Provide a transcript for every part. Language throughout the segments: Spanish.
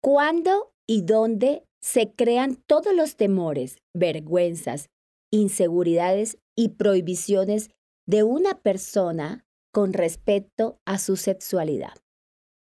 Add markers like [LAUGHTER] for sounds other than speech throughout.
¿Cuándo y dónde se crean todos los temores, vergüenzas, inseguridades y prohibiciones de una persona con respecto a su sexualidad?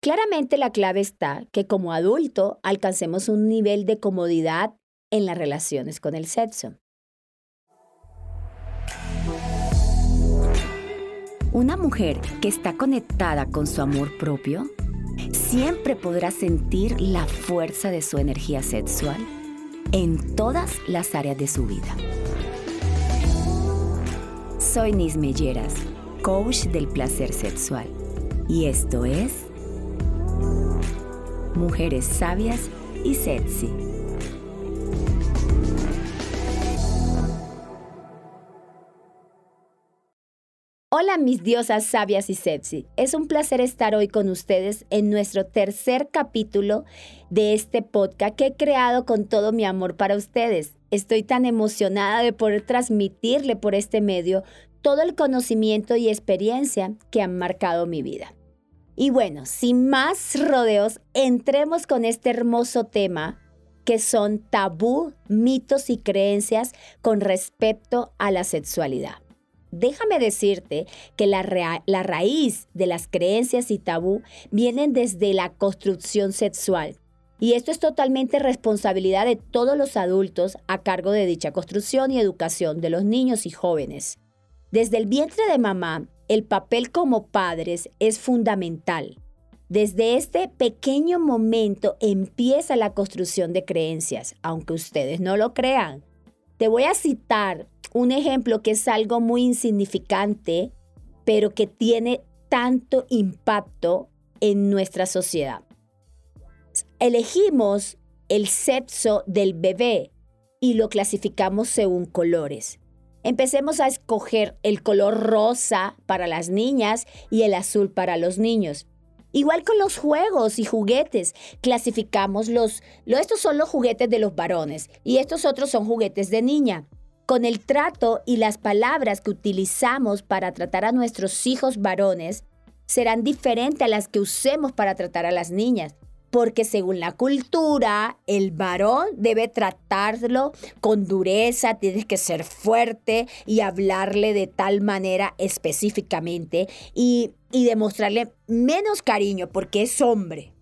Claramente la clave está que como adulto alcancemos un nivel de comodidad en las relaciones con el sexo. Una mujer que está conectada con su amor propio siempre podrá sentir la fuerza de su energía sexual en todas las áreas de su vida. Soy Nis Melleras, coach del placer sexual, y esto es Mujeres Sabias y Sexy. Hola mis diosas sabias y sexy. Es un placer estar hoy con ustedes en nuestro tercer capítulo de este podcast que he creado con todo mi amor para ustedes. Estoy tan emocionada de poder transmitirle por este medio todo el conocimiento y experiencia que han marcado mi vida. Y bueno, sin más rodeos, entremos con este hermoso tema que son tabú, mitos y creencias con respecto a la sexualidad. Déjame decirte que la, raíz de las creencias y tabú vienen desde la construcción sexual. Y esto es totalmente responsabilidad de todos los adultos a cargo de dicha construcción y educación de los niños y jóvenes. Desde el vientre de mamá el papel como padres es fundamental. Desde este pequeño momento empieza la construcción de creencias, aunque ustedes no lo crean. Te voy a citar un ejemplo que es algo muy insignificante, pero que tiene tanto impacto en nuestra sociedad. Elegimos el sexo del bebé y lo clasificamos según colores. Empecemos a escoger el color rosa para las niñas y el azul para los niños. Igual con los juegos y juguetes, clasificamos los, estos son los juguetes de los varones y estos otros son juguetes de niña. Con el trato y las palabras que utilizamos para tratar a nuestros hijos varones serán diferentes a las que usemos para tratar a las niñas porque según la cultura, el varón debe tratarlo con dureza, tienes que ser fuerte y hablarle de tal manera específicamente y, y demostrarle menos cariño porque es hombre.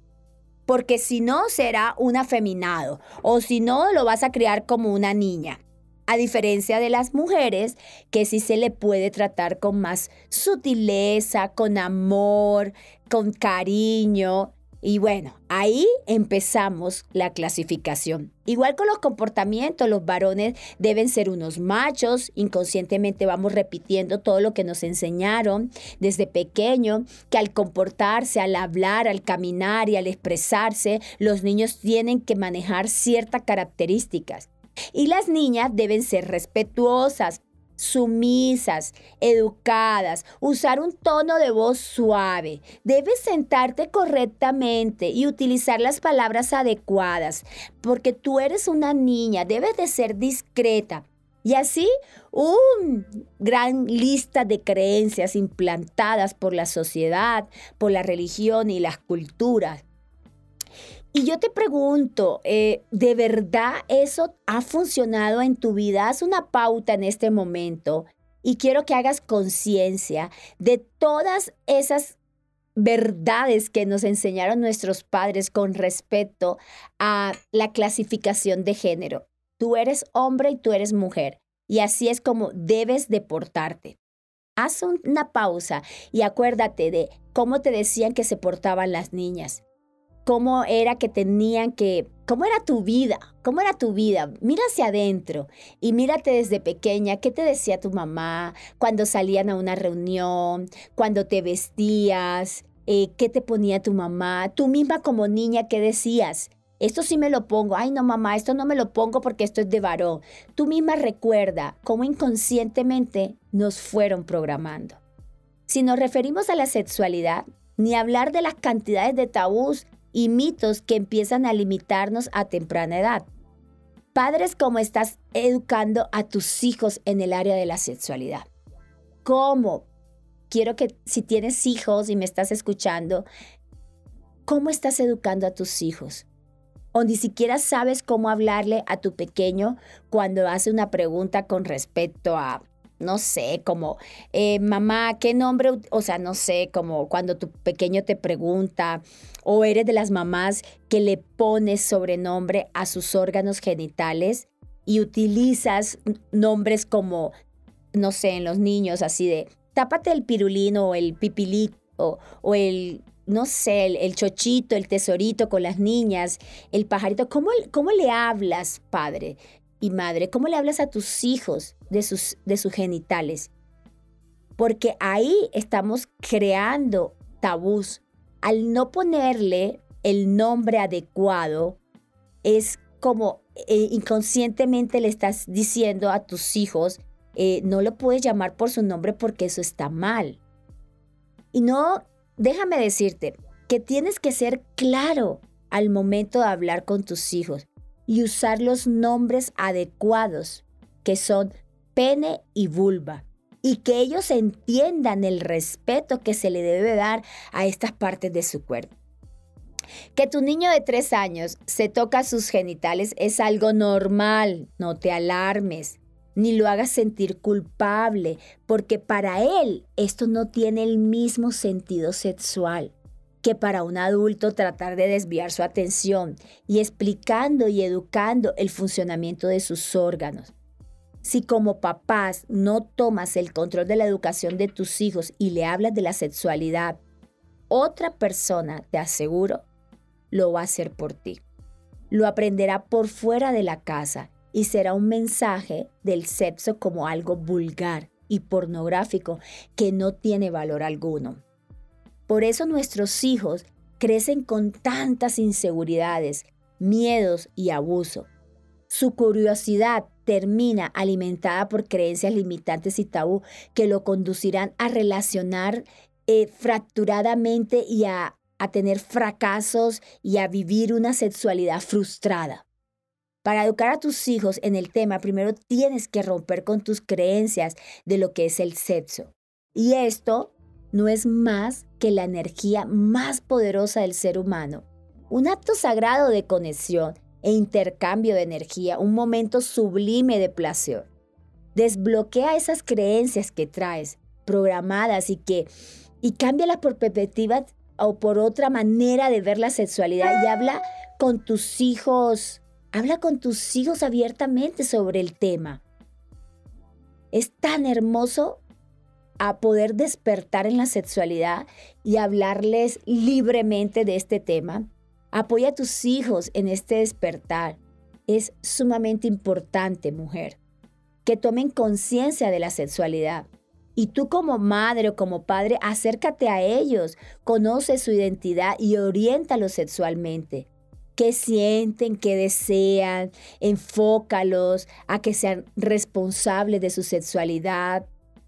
Porque si no será un afeminado o si no lo vas a criar como una niña. A diferencia de las mujeres, que sí se le puede tratar con más sutileza, con amor, con cariño, y bueno, ahí empezamos la clasificación. Igual con los comportamientos, los varones deben ser unos machos, inconscientemente vamos repitiendo todo lo que nos enseñaron desde pequeño, que al comportarse, al hablar, al caminar y al expresarse, los niños tienen que manejar ciertas características. Y las niñas deben ser respetuosas, sumisas, educadas, usar un tono de voz suave. Debes sentarte correctamente y utilizar las palabras adecuadas, porque tú eres una niña, debes de ser discreta. Y así, una gran lista de creencias implantadas por la sociedad, por la religión y las culturas y yo te pregunto, eh, ¿de verdad eso ha funcionado en tu vida? Haz una pauta en este momento y quiero que hagas conciencia de todas esas verdades que nos enseñaron nuestros padres con respecto a la clasificación de género. Tú eres hombre y tú eres mujer. Y así es como debes deportarte. Haz una pausa y acuérdate de cómo te decían que se portaban las niñas cómo era que tenían que, cómo era tu vida, cómo era tu vida. Mira hacia adentro y mírate desde pequeña, qué te decía tu mamá cuando salían a una reunión, cuando te vestías, eh, qué te ponía tu mamá, tú misma como niña, qué decías. Esto sí me lo pongo. Ay, no, mamá, esto no me lo pongo porque esto es de varón. Tú misma recuerda cómo inconscientemente nos fueron programando. Si nos referimos a la sexualidad, ni hablar de las cantidades de tabús y mitos que empiezan a limitarnos a temprana edad. Padres, ¿cómo estás educando a tus hijos en el área de la sexualidad? ¿Cómo? Quiero que si tienes hijos y me estás escuchando, ¿cómo estás educando a tus hijos? o ni siquiera sabes cómo hablarle a tu pequeño cuando hace una pregunta con respecto a, no sé, como, eh, mamá, ¿qué nombre? O sea, no sé, como cuando tu pequeño te pregunta, o eres de las mamás que le pones sobrenombre a sus órganos genitales y utilizas nombres como, no sé, en los niños, así de, tápate el pirulino o el pipilito o el no sé, el, chochito, el tesorito con las niñas, el pajarito. ¿Cómo, ¿Cómo, le hablas, padre y madre? ¿Cómo le hablas a tus hijos de sus, de sus genitales? Porque ahí estamos creando tabús. Al no ponerle el nombre adecuado, es como eh, inconscientemente le estás diciendo a tus hijos, eh, no lo puedes llamar por su nombre porque eso está mal. Y no déjame decirte que tienes que ser claro al momento de hablar con tus hijos y usar los nombres adecuados, que son pene y vulva, y que ellos entiendan el respeto que se le debe dar a estas partes de su cuerpo. Que tu niño de tres años se toca sus genitales es algo normal, no te alarmes ni lo hagas sentir culpable, porque para él esto no tiene el mismo sentido sexual que para un adulto tratar de desviar su atención y explicando y educando el funcionamiento de sus órganos. Si como papás no tomas el control de la educación de tus hijos y le hablas de la sexualidad, otra persona, te aseguro, lo va a hacer por ti. Lo aprenderá por fuera de la casa y será un mensaje del sexo como algo vulgar y pornográfico que no tiene valor alguno. Por eso nuestros hijos crecen con tantas inseguridades, miedos y abuso. Su curiosidad termina alimentada por creencias limitantes y tabú que lo conducirán a relacionar eh, fracturadamente y a tener fracasos y a vivir una sexualidad frustrada. Para educar a tus hijos en el tema, primero tienes que romper con tus creencias de lo que es el sexo. Y esto no es más que la energía más poderosa del ser humano. Un acto sagrado de conexión e intercambio de energía, un momento sublime de placer. Desbloquea esas creencias que traes, programadas y que y cámbialas por perspectiva o por otra manera de ver la sexualidad y habla con tus hijos Habla con tus hijos abiertamente sobre el tema. Es tan hermoso a poder despertar en la sexualidad y hablarles libremente de este tema. Apoya a tus hijos en este despertar. Es sumamente importante, mujer, que tomen conciencia de la sexualidad. Y tú como madre o como padre, acércate a ellos, conoce su identidad y oriéntalos sexualmente qué sienten, qué desean, enfócalos a que sean responsables de su sexualidad,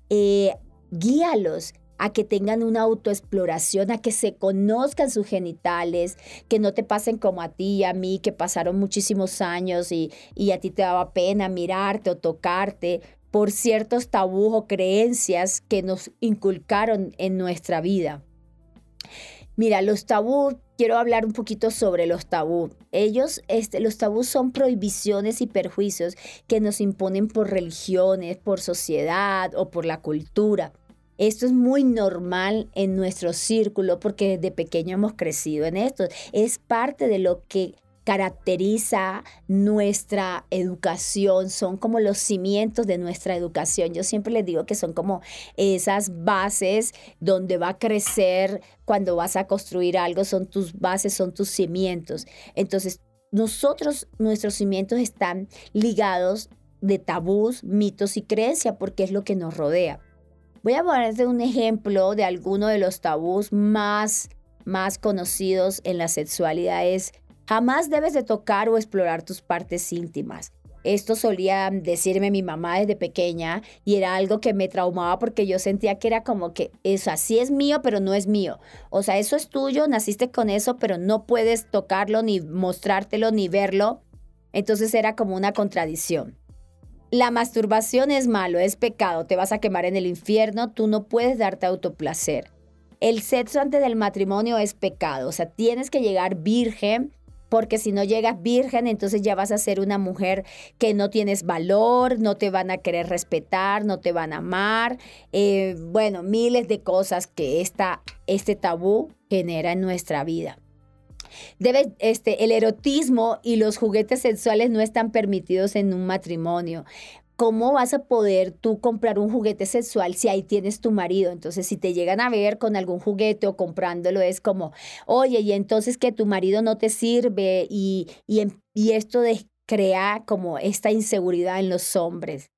eh, guíalos a que tengan una autoexploración, a que se conozcan sus genitales, que no te pasen como a ti y a mí, que pasaron muchísimos años y, y a ti te daba pena mirarte o tocarte por ciertos tabús o creencias que nos inculcaron en nuestra vida. Mira, los tabús, quiero hablar un poquito sobre los tabús. Ellos, este, los tabús son prohibiciones y perjuicios que nos imponen por religiones, por sociedad o por la cultura. Esto es muy normal en nuestro círculo porque desde pequeño hemos crecido en esto. Es parte de lo que caracteriza nuestra educación, son como los cimientos de nuestra educación. Yo siempre les digo que son como esas bases donde va a crecer cuando vas a construir algo, son tus bases, son tus cimientos. Entonces, nosotros, nuestros cimientos están ligados de tabús, mitos y creencias porque es lo que nos rodea. Voy a ponerte un ejemplo de alguno de los tabús más, más conocidos en la sexualidad. Es Jamás debes de tocar o explorar tus partes íntimas. Esto solía decirme mi mamá desde pequeña y era algo que me traumaba porque yo sentía que era como que eso así es mío, pero no es mío. O sea, eso es tuyo, naciste con eso, pero no puedes tocarlo, ni mostrártelo, ni verlo. Entonces era como una contradicción. La masturbación es malo, es pecado, te vas a quemar en el infierno, tú no puedes darte autoplacer. El sexo antes del matrimonio es pecado, o sea, tienes que llegar virgen porque si no llegas virgen, entonces ya vas a ser una mujer que no tienes valor, no te van a querer respetar, no te van a amar. Eh, bueno, miles de cosas que esta, este tabú genera en nuestra vida. Debe, este, el erotismo y los juguetes sexuales no están permitidos en un matrimonio. ¿cómo vas a poder tú comprar un juguete sexual si ahí tienes tu marido? Entonces, si te llegan a ver con algún juguete o comprándolo, es como, oye, y entonces que tu marido no te sirve y, y, y esto crea como esta inseguridad en los hombres.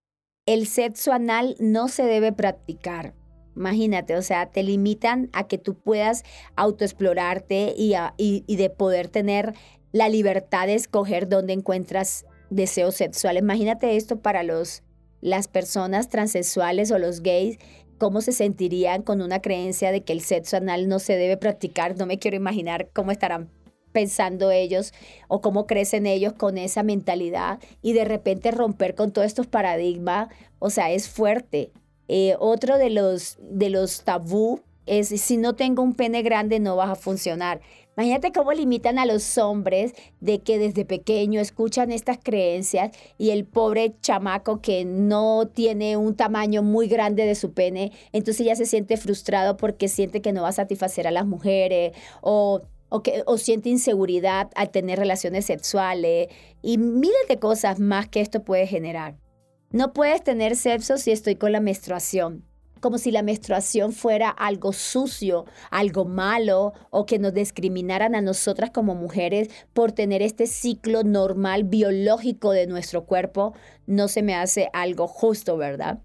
El sexo anal no se debe practicar. Imagínate, o sea, te limitan a que tú puedas autoexplorarte y, y, de poder tener la libertad de escoger dónde encuentras deseo sexual. Imagínate esto para los, las personas transexuales o los gays, cómo se sentirían con una creencia de que el sexo anal no se debe practicar. No me quiero imaginar cómo estarán pensando ellos o cómo crecen ellos con esa mentalidad y de repente romper con todos estos paradigmas, o sea, es fuerte. Eh, otro de los, de los tabú es si no tengo un pene grande no vas a funcionar. Imagínate cómo limitan a los hombres de que desde pequeño escuchan estas creencias y el pobre chamaco que no tiene un tamaño muy grande de su pene, entonces ya se siente frustrado porque siente que no va a satisfacer a las mujeres o o, que, o siente inseguridad al tener relaciones sexuales y miles de cosas más que esto puede generar. No puedes tener sexo si estoy con la menstruación como si la menstruación fuera algo sucio, algo malo o que nos discriminaran a nosotras como mujeres por tener este ciclo normal biológico de nuestro cuerpo, no se me hace algo justo, ¿verdad?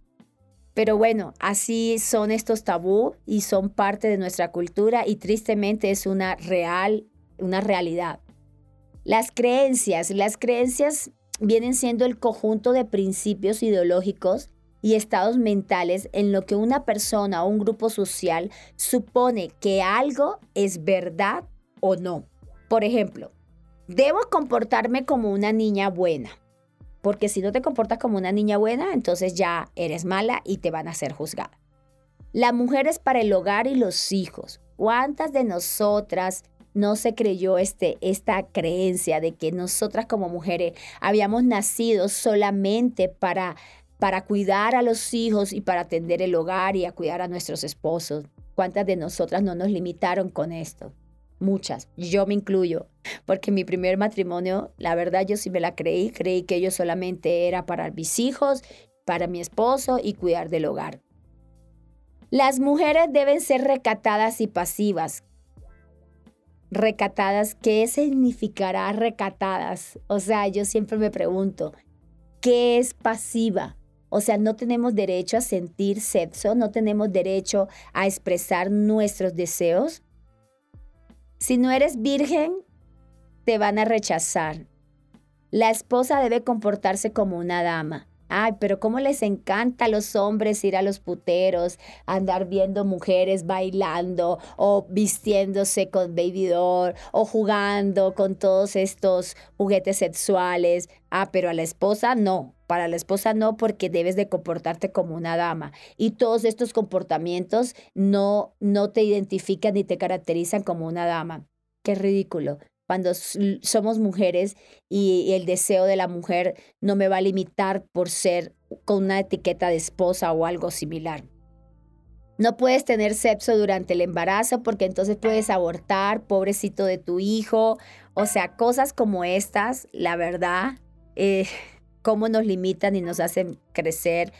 Pero bueno, así son estos tabú y son parte de nuestra cultura y tristemente es una real, una realidad. Las creencias, las creencias vienen siendo el conjunto de principios ideológicos y estados mentales en lo que una persona o un grupo social supone que algo es verdad o no. Por ejemplo, debo comportarme como una niña buena, porque si no te comportas como una niña buena, entonces ya eres mala y te van a hacer juzgada. La mujer es para el hogar y los hijos. ¿Cuántas de nosotras no se creyó este, esta creencia de que nosotras como mujeres habíamos nacido solamente para para cuidar a los hijos y para atender el hogar y a cuidar a nuestros esposos. ¿Cuántas de nosotras no nos limitaron con esto? Muchas, yo me incluyo, porque mi primer matrimonio, la verdad yo sí me la creí, creí que yo solamente era para mis hijos, para mi esposo y cuidar del hogar. Las mujeres deben ser recatadas y pasivas. Recatadas, ¿qué significará recatadas? O sea, yo siempre me pregunto, ¿qué es pasiva? O sea, no tenemos derecho a sentir sexo, no tenemos derecho a expresar nuestros deseos. Si no eres virgen, te van a rechazar. La esposa debe comportarse como una dama. Ay, pero cómo les encanta a los hombres ir a los puteros, andar viendo mujeres bailando o vistiéndose con baby o jugando con todos estos juguetes sexuales. Ah, pero a la esposa no. Para la esposa no, porque debes de comportarte como una dama. Y todos estos comportamientos no, no te identifican ni te caracterizan como una dama. Qué ridículo cuando somos mujeres y, el deseo de la mujer no me va a limitar por ser con una etiqueta de esposa o algo similar. No puedes tener sexo durante el embarazo porque entonces puedes abortar, pobrecito de tu hijo. O sea, cosas como estas, la verdad, eh, [LAUGHS] cómo nos limitan y nos hacen crecer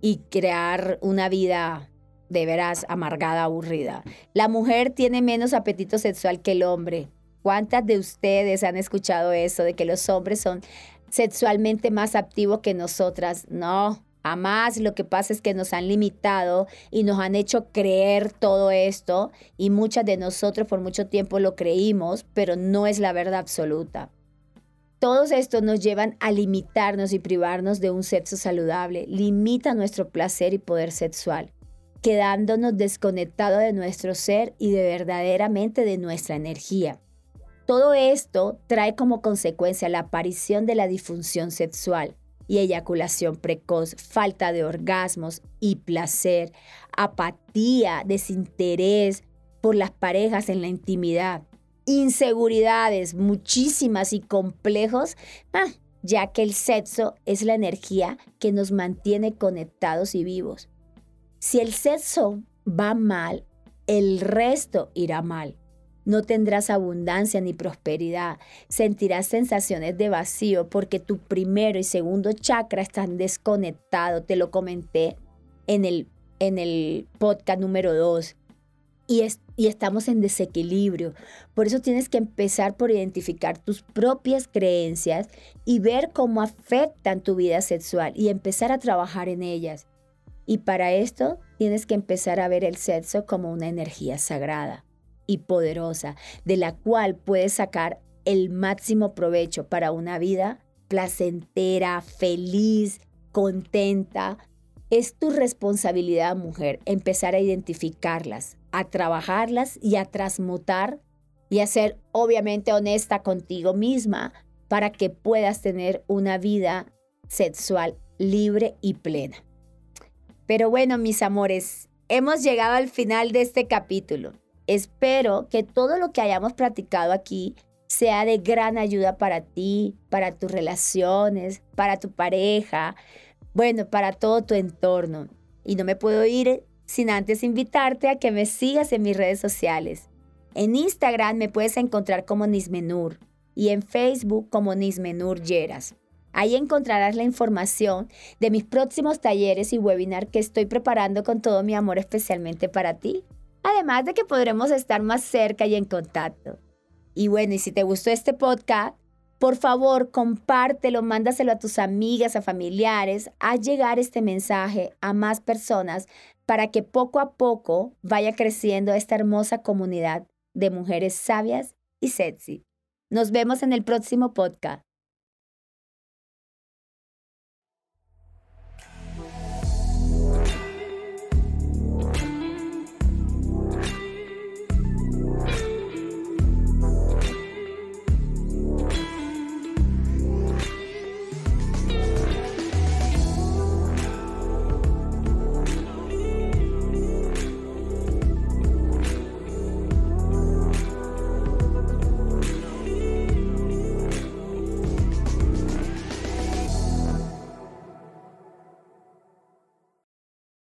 y crear una vida de veras amargada, aburrida. La mujer tiene menos apetito sexual que el hombre. ¿Cuántas de ustedes han escuchado eso de que los hombres son sexualmente más activos que nosotras? No, jamás. Lo que pasa es que nos han limitado y nos han hecho creer todo esto y muchas de nosotros por mucho tiempo lo creímos, pero no es la verdad absoluta. Todos estos nos llevan a limitarnos y privarnos de un sexo saludable, limita nuestro placer y poder sexual, quedándonos desconectados de nuestro ser y de verdaderamente de nuestra energía. Todo esto trae como consecuencia la aparición de la disfunción sexual y eyaculación precoz, falta de orgasmos y placer, apatía, desinterés por las parejas en la intimidad. inseguridades muchísimas y complejos, ah, ya que el sexo es la energía que nos mantiene conectados y vivos. Si el sexo va mal, el resto irá mal. No tendrás abundancia ni prosperidad. Sentirás sensaciones de vacío porque tu primero y segundo chakra están desconectados. Te lo comenté en el, en el podcast número 2. Y, y estamos en desequilibrio. Por eso tienes que empezar por identificar tus propias creencias y ver cómo afectan tu vida sexual y empezar a trabajar en ellas. Y para esto tienes que empezar a ver el sexo como una energía sagrada y poderosa, de la cual puedes sacar el máximo provecho para una vida placentera, feliz, contenta. Es tu responsabilidad, mujer, empezar a identificarlas, a trabajarlas y a transmutar y a ser obviamente honesta contigo misma para que puedas tener una vida sexual libre y plena. Pero bueno, mis amores, hemos llegado al final de este capítulo. Espero que todo lo que hayamos practicado aquí sea de gran ayuda para ti, para tus relaciones, para tu pareja, bueno, para todo tu entorno. Y no me puedo ir sin antes invitarte a que me sigas en mis redes sociales. En Instagram me puedes encontrar como Nismenur y en Facebook como Nismenur Yeras. Ahí encontrarás la información de mis próximos talleres y webinar que estoy preparando con todo mi amor especialmente para ti. Además de que podremos estar más cerca y en contacto. Y bueno, y si te gustó este podcast, por favor, compártelo, mándaselo a tus amigas, a familiares, haz llegar este mensaje a más personas para que poco a poco vaya creciendo esta hermosa comunidad de mujeres sabias y sexy. Nos vemos en el próximo podcast.